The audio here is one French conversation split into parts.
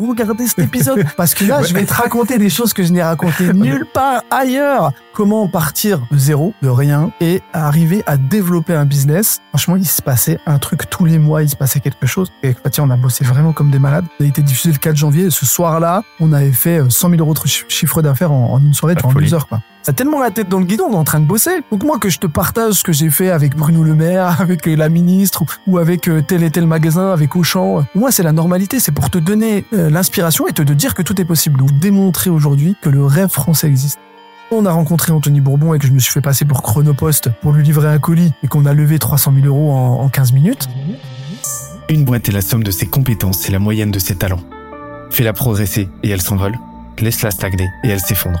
regardez cet épisode parce que là, je vais te raconter des choses que je n'ai racontées nulle part ailleurs. Comment partir de zéro, de rien, et arriver à développer un business. Franchement, il se passait un truc tous les mois, il se passait quelque chose. Et Fatia, on a bossé vraiment comme des malades. Ça a été diffusé le 4 janvier. Et ce soir-là, on avait fait 100 000 euros de chiffre d'affaires en, en, une soirée, en deux heures, quoi. Ça tellement la tête dans le guidon, on est en train de bosser. Donc moi, que je te partage ce que j'ai fait avec Bruno Le Maire, avec la ministre, ou avec euh, tel et tel magasin, avec Auchan. Moi, c'est la normalité. C'est pour te donner euh, l'inspiration et te dire que tout est possible. Donc démontrer aujourd'hui que le rêve français existe. On a rencontré Anthony Bourbon et que je me suis fait passer pour Chronopost pour lui livrer un colis et qu'on a levé 300 000 euros en 15 minutes. Une boîte est la somme de ses compétences et la moyenne de ses talents. Fais-la progresser et elle s'envole. Laisse-la stagner et elle s'effondre.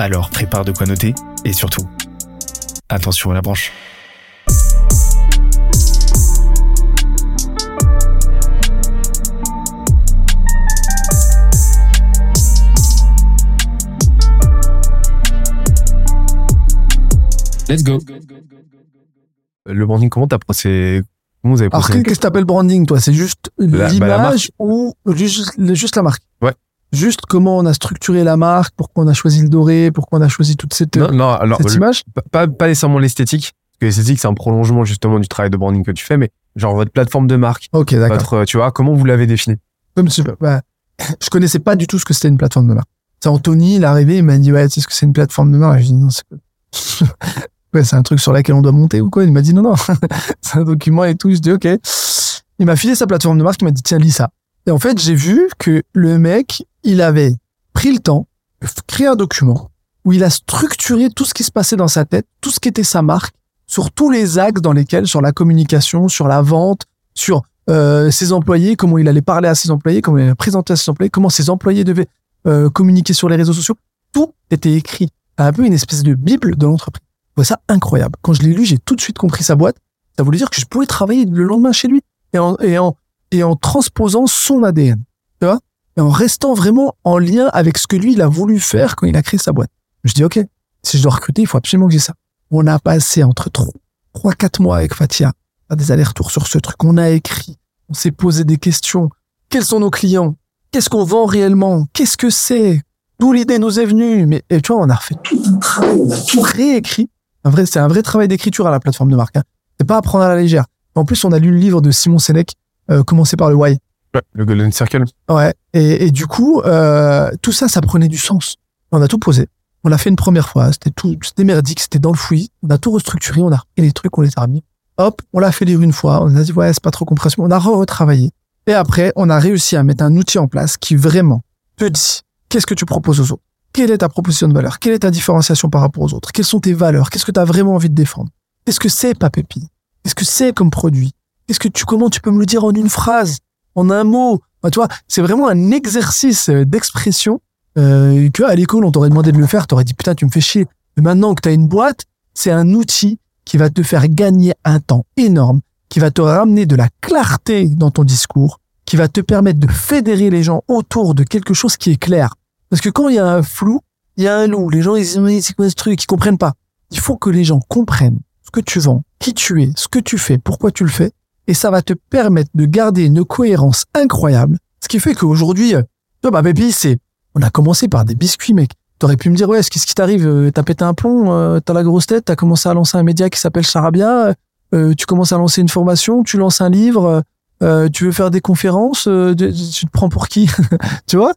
Alors prépare de quoi noter, et surtout, attention à la branche. Let's go. Le branding, comment t'as procédé Comment vous avez Alors, procédé qu'est-ce que t'appelles branding, toi? C'est juste La- bah, la l'image ou juste, juste la marque? Ouais. Juste comment on a structuré la marque, pourquoi on a choisi le doré, pourquoi on a choisi toute cette, Non, non, alors cette le- image pas, pas nécessairement l'esthétique, parce que l'esthétique c'est un prolongement justement du travail de branding que tu fais, mais genre votre plateforme de marque, Ok, d'accord. votre, euh, tu vois, comment vous l'avez définie? Comme si- bah, je connaissais pas du tout ce que c'était une plateforme de marque. C'est Anthony, il est arrivé, il m'a dit ouais, tu sais ce que c'est une plateforme de marque? J'ai dit non, c'est Ouais, c'est un truc sur lequel on doit monter ou quoi? Il m'a dit non, non, c'est un document et tout. Je dis ok. Il m'a filé sa plateforme de marque, il m'a dit tiens lis ça. Et en fait, j'ai vu que le mec, il avait pris le temps de créer un document où il a structuré tout ce qui se passait dans sa tête, tout ce qui était sa marque, sur tous les axes dans lesquels, sur la communication, sur la vente, sur euh, ses employés, comment il allait parler à ses employés, comment il allait présenter à ses employés, comment ses employés devaient euh, communiquer sur les réseaux sociaux. Tout était écrit. Un peu une espèce de bible de l'entreprise. Je trouvais ça incroyable. Quand je l'ai lu, j'ai tout de suite compris sa boîte. Ça voulait dire que je pouvais travailler le lendemain chez lui et en, et en, et en transposant son ADN. Tu vois Et en restant vraiment en lien avec ce que lui, il a voulu faire quand il a créé sa boîte. Je dis, OK, si je dois recruter, il faut absolument que j'ai ça. On a passé entre trois, trois, quatre mois avec Fatia à des allers-retours sur ce truc. On a écrit, on s'est posé des questions. Quels sont nos clients? Qu'est-ce qu'on vend réellement? Qu'est-ce que c'est? D'où l'idée nous est venue? Mais et tu vois, on a refait tout un travail, on a tout réécrit. Un vrai, c'est un vrai travail d'écriture à la plateforme de marque. Hein. C'est pas à prendre à la légère. En plus, on a lu le livre de Simon Sénèque, euh, commencé par le Why. Ouais, le Golden Circle. Ouais. Et, et du coup, euh, tout ça, ça prenait du sens. On a tout posé. On l'a fait une première fois. C'était tout, c'était merdique, c'était dans le fouillis. On a tout restructuré, on a repris les trucs, on les a remis. Hop, on l'a fait lire une fois. On a dit, ouais, c'est pas trop compréhensible. On a retravaillé. Et après, on a réussi à mettre un outil en place qui vraiment te dit, qu'est-ce que tu proposes aux autres? Quelle est ta proposition de valeur? Quelle est ta différenciation par rapport aux autres? Quelles sont tes valeurs? Qu'est-ce que tu as vraiment envie de défendre? Qu'est-ce que c'est, Papépi? Qu'est-ce que c'est comme produit? Qu'est-ce que tu, comment tu peux me le dire en une phrase? En un mot? Bah, tu vois, c'est vraiment un exercice euh, d'expression euh, que à l'école on t'aurait demandé de le faire, t'aurais dit putain tu me fais chier. Mais maintenant que t'as une boîte, c'est un outil qui va te faire gagner un temps énorme, qui va te ramener de la clarté dans ton discours, qui va te permettre de fédérer les gens autour de quelque chose qui est clair. Parce que quand il y a un flou, il y a un loup. Les gens ils disent c'est quoi ce truc, ils comprennent pas. Il faut que les gens comprennent ce que tu vends, qui tu es, ce que tu fais, pourquoi tu le fais, et ça va te permettre de garder une cohérence incroyable. Ce qui fait qu'aujourd'hui, euh, toi, bah, baby, c'est, on a commencé par des biscuits, mec. T'aurais pu me dire, ouais, qu'est-ce qui t'arrive? Euh, T'as pété un plomb, euh, t'as la grosse tête, t'as commencé à lancer un média qui s'appelle Charabia, tu commences à lancer une formation, tu lances un livre, tu veux faire des conférences, tu te prends pour qui? tu vois?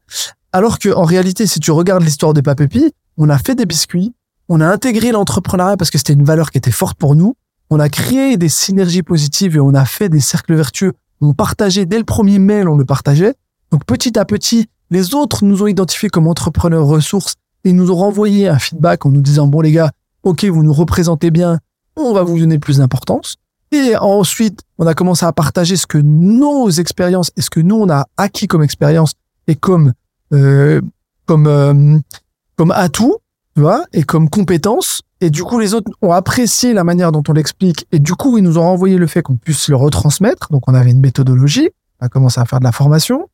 Alors que, en réalité, si tu regardes l'histoire des papépis, on a fait des biscuits, on a intégré l'entrepreneuriat parce que c'était une valeur qui était forte pour nous, on a créé des synergies positives et on a fait des cercles vertueux. On partageait dès le premier mail, on le partageait. Donc petit à petit, les autres nous ont identifiés comme entrepreneurs ressources et nous ont renvoyé un feedback en nous disant bon les gars, ok vous nous représentez bien, on va vous donner plus d'importance. Et ensuite, on a commencé à partager ce que nos expériences et ce que nous on a acquis comme expérience et comme euh, euh, atout, tu vois, et comme compétence. Et du coup, les autres ont apprécié la manière dont on l'explique. Et du coup, ils nous ont renvoyé le fait qu'on puisse le retransmettre. Donc, on avait une méthodologie. On a commencé à faire de la formation.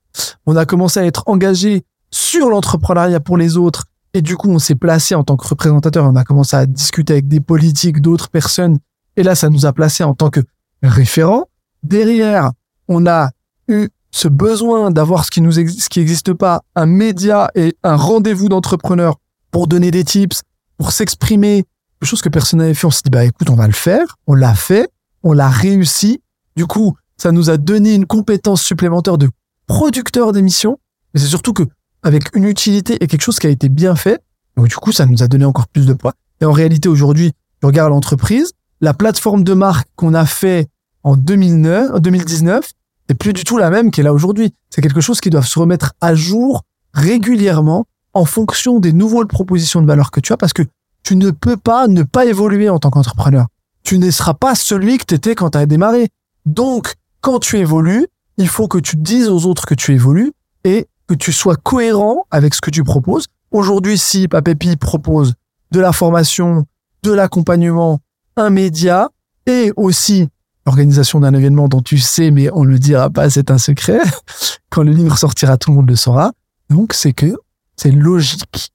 On a commencé à être engagé sur l'entrepreneuriat pour les autres. Et du coup, on s'est placé en tant que représentateur. On a commencé à discuter avec des politiques, d'autres personnes. Et là, ça nous a placé en tant que référent. Derrière, on a eu ce besoin d'avoir ce qui nous ce qui n'existe pas, un média et un rendez-vous d'entrepreneurs pour donner des tips, pour s'exprimer, quelque chose que personne n'avait fait. On s'est dit, bah écoute, on va le faire. On l'a fait, on l'a réussi. Du coup, ça nous a donné une compétence supplémentaire de producteur d'émissions. Mais c'est surtout que avec une utilité et quelque chose qui a été bien fait. Donc du coup, ça nous a donné encore plus de poids. Et en réalité, aujourd'hui, je regarde l'entreprise, la plateforme de marque qu'on a fait en 2009, en 2019, c'est plus du tout la même qu'elle a aujourd'hui. C'est quelque chose qui doit se remettre à jour régulièrement en fonction des nouvelles propositions de valeur que tu as parce que tu ne peux pas ne pas évoluer en tant qu'entrepreneur. Tu ne seras pas celui que tu étais quand tu as démarré. Donc, quand tu évolues, il faut que tu dises aux autres que tu évolues et que tu sois cohérent avec ce que tu proposes. Aujourd'hui, si Papépi propose de la formation, de l'accompagnement, un média et aussi l'organisation d'un événement dont tu sais, mais on ne le dira pas, c'est un secret. Quand le livre sortira, tout le monde le saura. Donc, c'est que c'est logique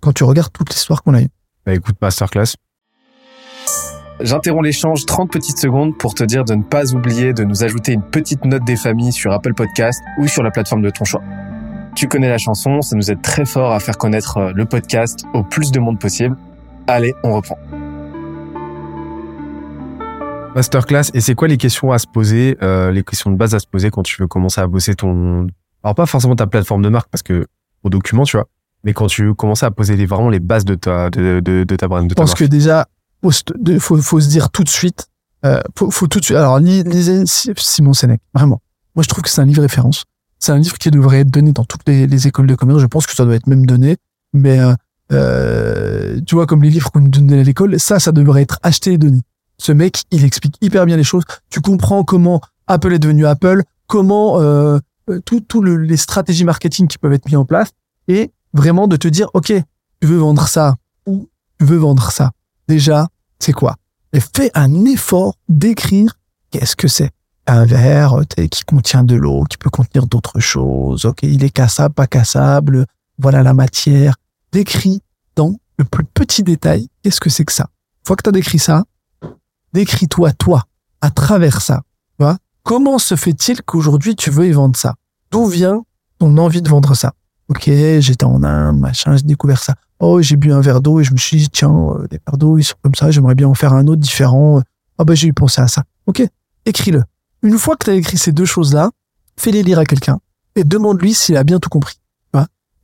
quand tu regardes toute l'histoire qu'on a eue. Bah écoute, masterclass. J'interromps l'échange 30 petites secondes pour te dire de ne pas oublier de nous ajouter une petite note des familles sur Apple Podcast ou sur la plateforme de ton choix. Tu connais la chanson, ça nous aide très fort à faire connaître euh, le podcast au plus de monde possible. Allez, on reprend. Masterclass. Et c'est quoi les questions à se poser, euh, les questions de base à se poser quand tu veux commencer à bosser ton, alors pas forcément ta plateforme de marque parce que au document, tu vois, mais quand tu veux commencer à poser les, vraiment les bases de ta, de, de, de ta brand, de Je pense que déjà, faut, faut, faut se dire tout de suite, euh, faut, faut tout de suite. Alors, lis- lisez Si- Simon Sénèque, vraiment. Moi, je trouve que c'est un livre référence. C'est un livre qui devrait être donné dans toutes les, les écoles de commerce. Je pense que ça doit être même donné. Mais, euh, euh, tu vois, comme les livres qu'on nous donnait à l'école, ça, ça devrait être acheté et donné. Ce mec, il explique hyper bien les choses. Tu comprends comment Apple est devenu Apple, comment euh, euh, tout, tout le- les stratégies marketing qui peuvent être mises en place, et vraiment de te dire, ok, tu veux vendre ça ou tu veux vendre ça. Déjà, c'est quoi? Et fais un effort d'écrire qu'est-ce que c'est. Un verre qui contient de l'eau, qui peut contenir d'autres choses. Ok, il est cassable, pas cassable. Voilà la matière. Décris dans le plus petit détail qu'est-ce que c'est que ça. Une fois que tu as décrit ça, décris-toi toi à travers ça. Comment se fait-il qu'aujourd'hui tu veux y vendre ça? D'où vient ton envie de vendre ça? Ok, j'étais en Inde, machin, j'ai découvert ça. Oh, j'ai bu un verre d'eau et je me suis dit, tiens, euh, les verres d'eau, ils sont comme ça, j'aimerais bien en faire un autre différent. Ah ben, j'ai eu pensé à ça. Ok, écris-le. Une fois que tu as écrit ces deux choses-là, fais-les lire à quelqu'un et demande-lui s'il a bien tout compris.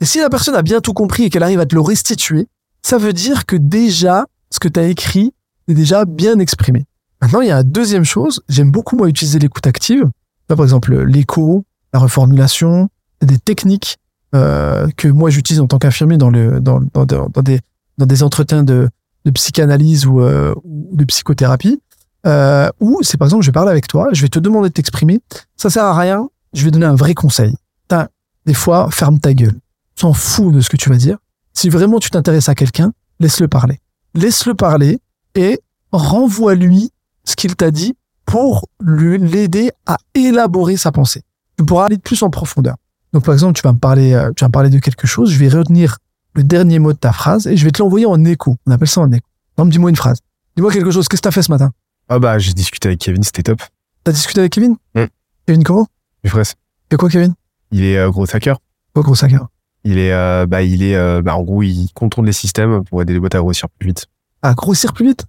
Et si la personne a bien tout compris et qu'elle arrive à te le restituer, ça veut dire que déjà, ce que tu as écrit est déjà bien exprimé. Maintenant, il y a une deuxième chose. J'aime beaucoup, moi, utiliser l'écoute active. Là, par exemple, l'écho, la reformulation, des techniques euh, que moi j'utilise en tant qu'infirmier dans le dans, dans, des dans des entretiens de, de psychanalyse ou, euh, ou de psychothérapie euh, où c'est par exemple je vais parler avec toi je vais te demander de t'exprimer ça sert à rien je vais donner un vrai conseil. T'as, des fois ferme ta gueule. S'en fous de ce que tu vas dire. Si vraiment tu t'intéresses à quelqu'un laisse-le parler. Laisse-le parler et renvoie-lui ce qu'il t'a dit pour l'aider à élaborer sa pensée. Tu pourras aller plus en profondeur donc, par exemple, tu vas me parler, euh, tu vas me parler de quelque chose, je vais retenir le dernier mot de ta phrase et je vais te l'envoyer en écho. On appelle ça en écho. Exemple, dis-moi une phrase. Dis-moi quelque chose. Qu'est-ce que t'as fait ce matin? Ah bah, j'ai discuté avec Kevin, c'était top. T'as discuté avec Kevin? Mm. Kevin comment? Frère, C'est quoi, Kevin? il est euh, gros hacker. Quoi, gros hacker? Il est, euh, bah, il est, euh, bah, en gros, il contourne les systèmes pour aider les boîtes à grossir plus vite. À grossir plus vite?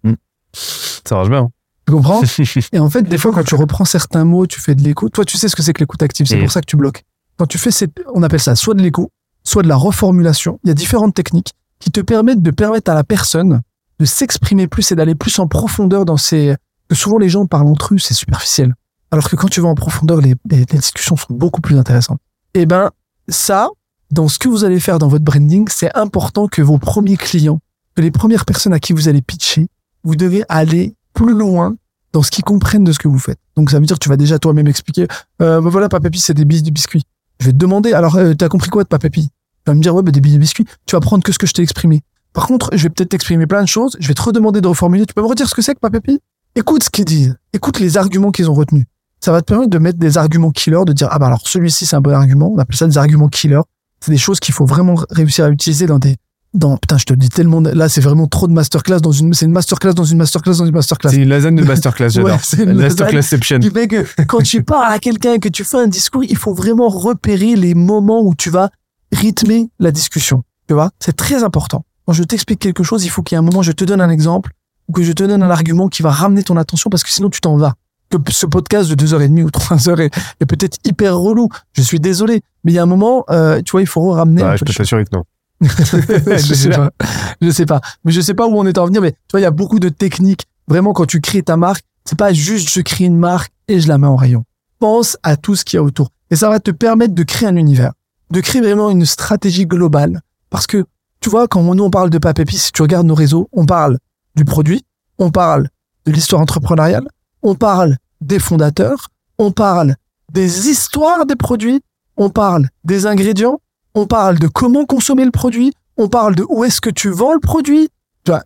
Ça marche bien. Tu comprends? et en fait, des fois, quand tu reprends certains mots, tu fais de l'écho. Toi, tu sais ce que c'est que l'écoute active. C'est Mm. pour ça que tu bloques. Quand tu fais cette, on appelle ça soit de l'écho, soit de la reformulation. Il y a différentes techniques qui te permettent de permettre à la personne de s'exprimer plus et d'aller plus en profondeur dans ces, souvent les gens parlent entre eux, c'est superficiel. Alors que quand tu vas en profondeur, les, discussions sont beaucoup plus intéressantes. Et ben, ça, dans ce que vous allez faire dans votre branding, c'est important que vos premiers clients, que les premières personnes à qui vous allez pitcher, vous devez aller plus loin dans ce qu'ils comprennent de ce que vous faites. Donc ça veut dire que tu vas déjà toi-même expliquer, euh, ben voilà, Papapi, c'est des bis du biscuit. Je vais te demander, alors, euh, t'as compris quoi de Papapi vas me dire, ouais, bah, des billets biscuits, tu vas prendre que ce que je t'ai exprimé. Par contre, je vais peut-être t'exprimer plein de choses, je vais te redemander de reformuler, tu peux me redire ce que c'est que ma pépite Écoute ce qu'ils disent, écoute les arguments qu'ils ont retenus. Ça va te permettre de mettre des arguments killers, de dire, ah bah alors celui-ci c'est un bon argument, on appelle ça des arguments killers. C'est des choses qu'il faut vraiment réussir à utiliser dans des, dans, putain, je te dis tellement, là c'est vraiment trop de masterclass dans une, c'est une masterclass dans une masterclass dans une masterclass. C'est une lasagne de masterclass, j'adore. Ouais, c'est une Masterclassception. qui fait que quand tu parles à quelqu'un, que tu fais un discours, il faut vraiment repérer les moments où tu vas rythmer la discussion. Tu vois, c'est très important. Quand je t'explique quelque chose, il faut qu'il y ait un moment, je te donne un exemple ou que je te donne un argument qui va ramener ton attention parce que sinon tu t'en vas. Que ce podcast de deux heures et demie ou trois heures est, est peut-être hyper relou. Je suis désolé, mais il y a un moment, euh, tu vois, il faut ramener. un Ouais, je peu peux t'assurer que non. je sais pas. Je sais pas. Mais je sais pas où on est en venir. Mais tu vois, il y a beaucoup de techniques. Vraiment, quand tu crées ta marque, c'est pas juste je crée une marque et je la mets en rayon. Pense à tout ce qu'il y a autour. Et ça va te permettre de créer un univers. De créer vraiment une stratégie globale. Parce que, tu vois, quand nous on parle de Papépi, si tu regardes nos réseaux, on parle du produit, on parle de l'histoire entrepreneuriale, on parle des fondateurs, on parle des histoires des produits, on parle des ingrédients, on parle de comment consommer le produit, on parle de où est-ce que tu vends le produit,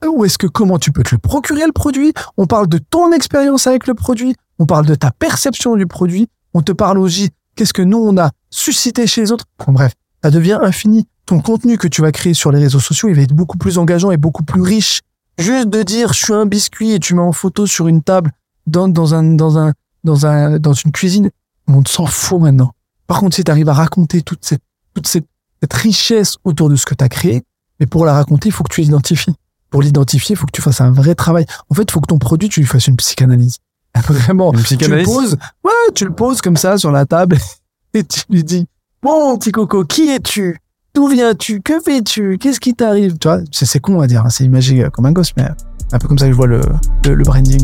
où est-ce que comment tu peux te le procurer le produit, on parle de ton expérience avec le produit, on parle de ta perception du produit, on te parle aussi qu'est-ce que nous on a suscité chez les autres. Bon, bref, ça devient infini. Ton contenu que tu vas créer sur les réseaux sociaux, il va être beaucoup plus engageant et beaucoup plus riche. Juste de dire je suis un biscuit et tu mets en photo sur une table dans, dans un dans un dans un dans une cuisine, on s'en fout maintenant. Par contre, si tu arrives à raconter toute cette toute cette, cette richesse autour de ce que tu as créé, mais pour la raconter, il faut que tu l'identifies. Pour l'identifier, il faut que tu fasses un vrai travail. En fait, il faut que ton produit, tu lui fasses une psychanalyse. Vraiment. Une Tu le poses, ouais, tu le poses comme ça sur la table et tu lui dis, bon, petit coco, qui es-tu? D'où viens-tu? Que fais-tu? Qu'est-ce qui t'arrive? Tu vois, c'est, con à dire, hein, c'est imagé comme un gosse, mais un peu comme ça que je vois le, le, le branding.